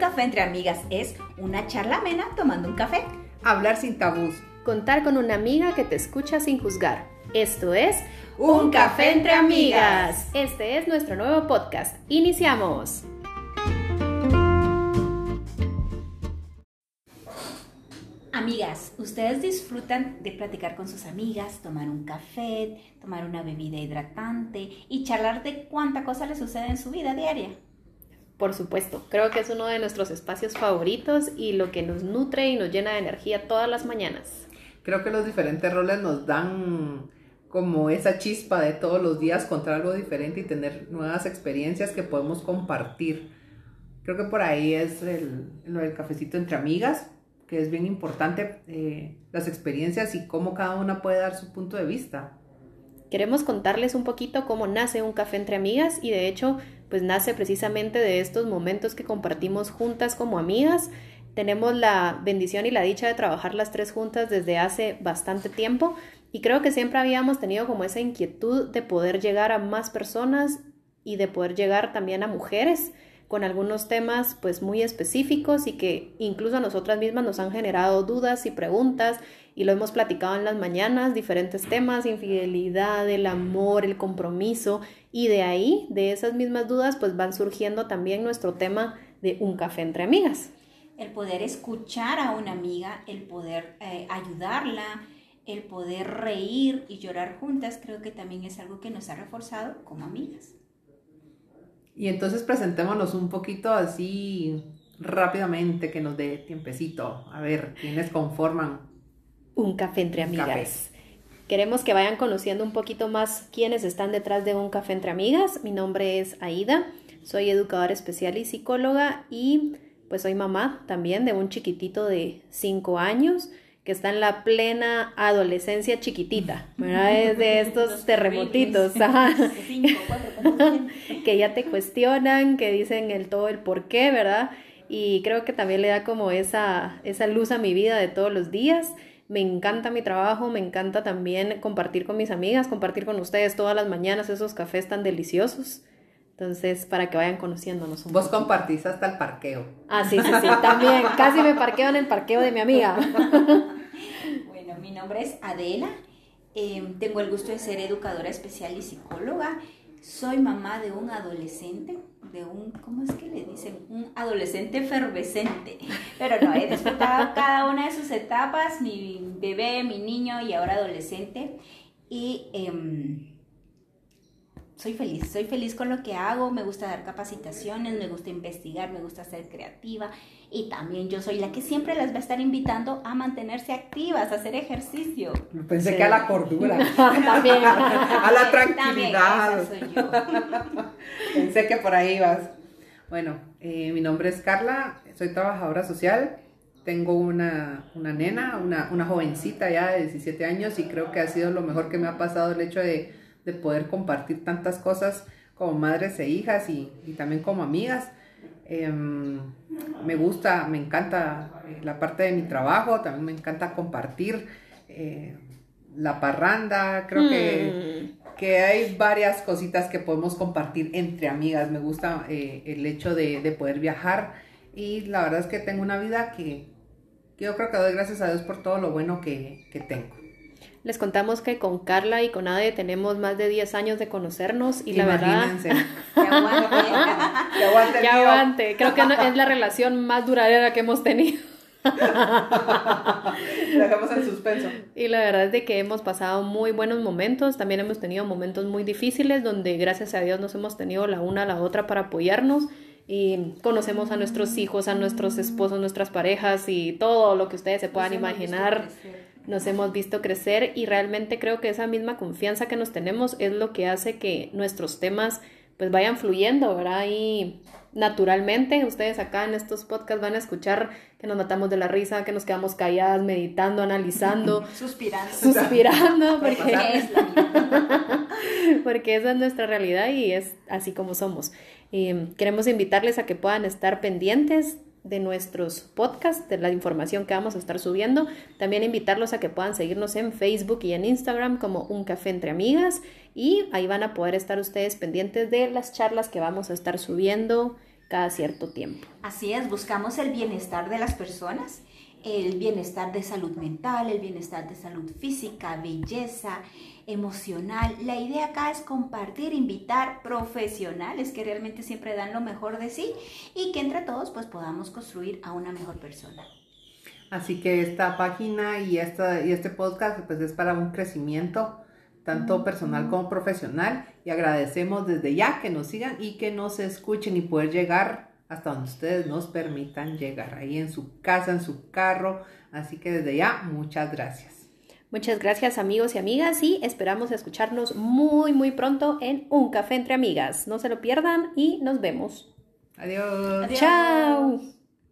café entre amigas es una charla amena tomando un café. Hablar sin tabús. Contar con una amiga que te escucha sin juzgar. Esto es Un café entre amigas. Este es nuestro nuevo podcast. Iniciamos. Amigas, ¿ustedes disfrutan de platicar con sus amigas, tomar un café, tomar una bebida hidratante y charlar de cuánta cosa les sucede en su vida diaria? Por supuesto, creo que es uno de nuestros espacios favoritos y lo que nos nutre y nos llena de energía todas las mañanas. Creo que los diferentes roles nos dan como esa chispa de todos los días contra algo diferente y tener nuevas experiencias que podemos compartir. Creo que por ahí es el, lo del cafecito entre amigas, que es bien importante, eh, las experiencias y cómo cada una puede dar su punto de vista. Queremos contarles un poquito cómo nace un café entre amigas y de hecho pues nace precisamente de estos momentos que compartimos juntas como amigas. Tenemos la bendición y la dicha de trabajar las tres juntas desde hace bastante tiempo y creo que siempre habíamos tenido como esa inquietud de poder llegar a más personas y de poder llegar también a mujeres con algunos temas pues muy específicos y que incluso a nosotras mismas nos han generado dudas y preguntas y lo hemos platicado en las mañanas, diferentes temas, infidelidad, el amor, el compromiso y de ahí, de esas mismas dudas pues van surgiendo también nuestro tema de un café entre amigas. El poder escuchar a una amiga, el poder eh, ayudarla, el poder reír y llorar juntas, creo que también es algo que nos ha reforzado como amigas. Y entonces presentémonos un poquito así rápidamente, que nos dé tiempecito. A ver, ¿quiénes conforman? Un café entre amigas. Queremos que vayan conociendo un poquito más quiénes están detrás de un café entre amigas. Mi nombre es Aida, soy educadora especial y psicóloga y pues soy mamá también de un chiquitito de 5 años que está en la plena adolescencia chiquitita, ¿verdad? Es de estos terremotitos, que ya te cuestionan, que dicen el todo el por qué, ¿verdad? Y creo que también le da como esa, esa luz a mi vida de todos los días. Me encanta mi trabajo, me encanta también compartir con mis amigas, compartir con ustedes todas las mañanas esos cafés tan deliciosos. Entonces, para que vayan conociéndonos un Vos compartís hasta el parqueo. Ah, sí, sí, sí, también. Casi me parqueo en el parqueo de mi amiga. Mi nombre es Adela. Em, tengo el gusto de ser educadora especial y psicóloga. Soy mamá de un adolescente, de un, ¿cómo es que le dicen? Un adolescente efervescente. Pero no, he disfrutado cada una de sus etapas, mi bebé, mi niño y ahora adolescente. Y... Eh, soy feliz, soy feliz con lo que hago, me gusta dar capacitaciones, me gusta investigar, me gusta ser creativa y también yo soy la que siempre las va a estar invitando a mantenerse activas, a hacer ejercicio. Pensé que a la cordura, también. a la tranquilidad. soy yo. Pensé que por ahí vas. Bueno, eh, mi nombre es Carla, soy trabajadora social, tengo una, una nena, una, una jovencita ya de 17 años y creo que ha sido lo mejor que me ha pasado el hecho de de poder compartir tantas cosas como madres e hijas y, también como amigas. Em, me gusta, me encanta la parte de mi trabajo, también me encanta compartir eh, la parranda, creo que, hmm. que, hay varias cositas que podemos compartir entre amigas, me gusta eh, el hecho de, poder viajar y la verdad es que tengo una vida que, yo creo que doy gracias a Dios por todo lo bueno que, que tengo. Les contamos que con Carla y con Ade tenemos más de 10 años de conocernos y la verdad... que aguante. que aguante. Que aguante. Creo que es la relación más duradera que hemos tenido. Dejamos en suspenso. Y la verdad es de que hemos pasado muy buenos momentos, también hemos tenido momentos muy difíciles donde gracias a Dios nos hemos tenido la una a la otra para apoyarnos y conocemos a nuestros hijos, a nuestros esposos, nuestras parejas y todo lo que ustedes se puedan imaginar nos hemos visto crecer y realmente creo que esa misma confianza que nos tenemos es lo que hace que nuestros temas pues vayan fluyendo, ¿verdad? Y naturalmente ustedes acá en estos podcasts van a escuchar que nos matamos de la risa, que nos quedamos calladas, meditando, analizando, suspirando, suspirando, porque, es porque esa es nuestra realidad y es así como somos. Y queremos invitarles a que puedan estar pendientes de nuestros podcasts, de la información que vamos a estar subiendo. También invitarlos a que puedan seguirnos en Facebook y en Instagram como Un Café entre Amigas y ahí van a poder estar ustedes pendientes de las charlas que vamos a estar subiendo cada cierto tiempo. Así es, buscamos el bienestar de las personas, el bienestar de salud mental, el bienestar de salud física, belleza, emocional. La idea acá es compartir, invitar profesionales que realmente siempre dan lo mejor de sí y que entre todos pues podamos construir a una mejor persona. Así que esta página y, esta, y este podcast pues es para un crecimiento tanto personal como profesional y agradecemos desde ya que nos sigan y que nos escuchen y poder llegar hasta donde ustedes nos permitan llegar, ahí en su casa, en su carro. Así que desde ya, muchas gracias. Muchas gracias amigos y amigas y esperamos escucharnos muy muy pronto en Un Café entre Amigas. No se lo pierdan y nos vemos. Adiós. Chao.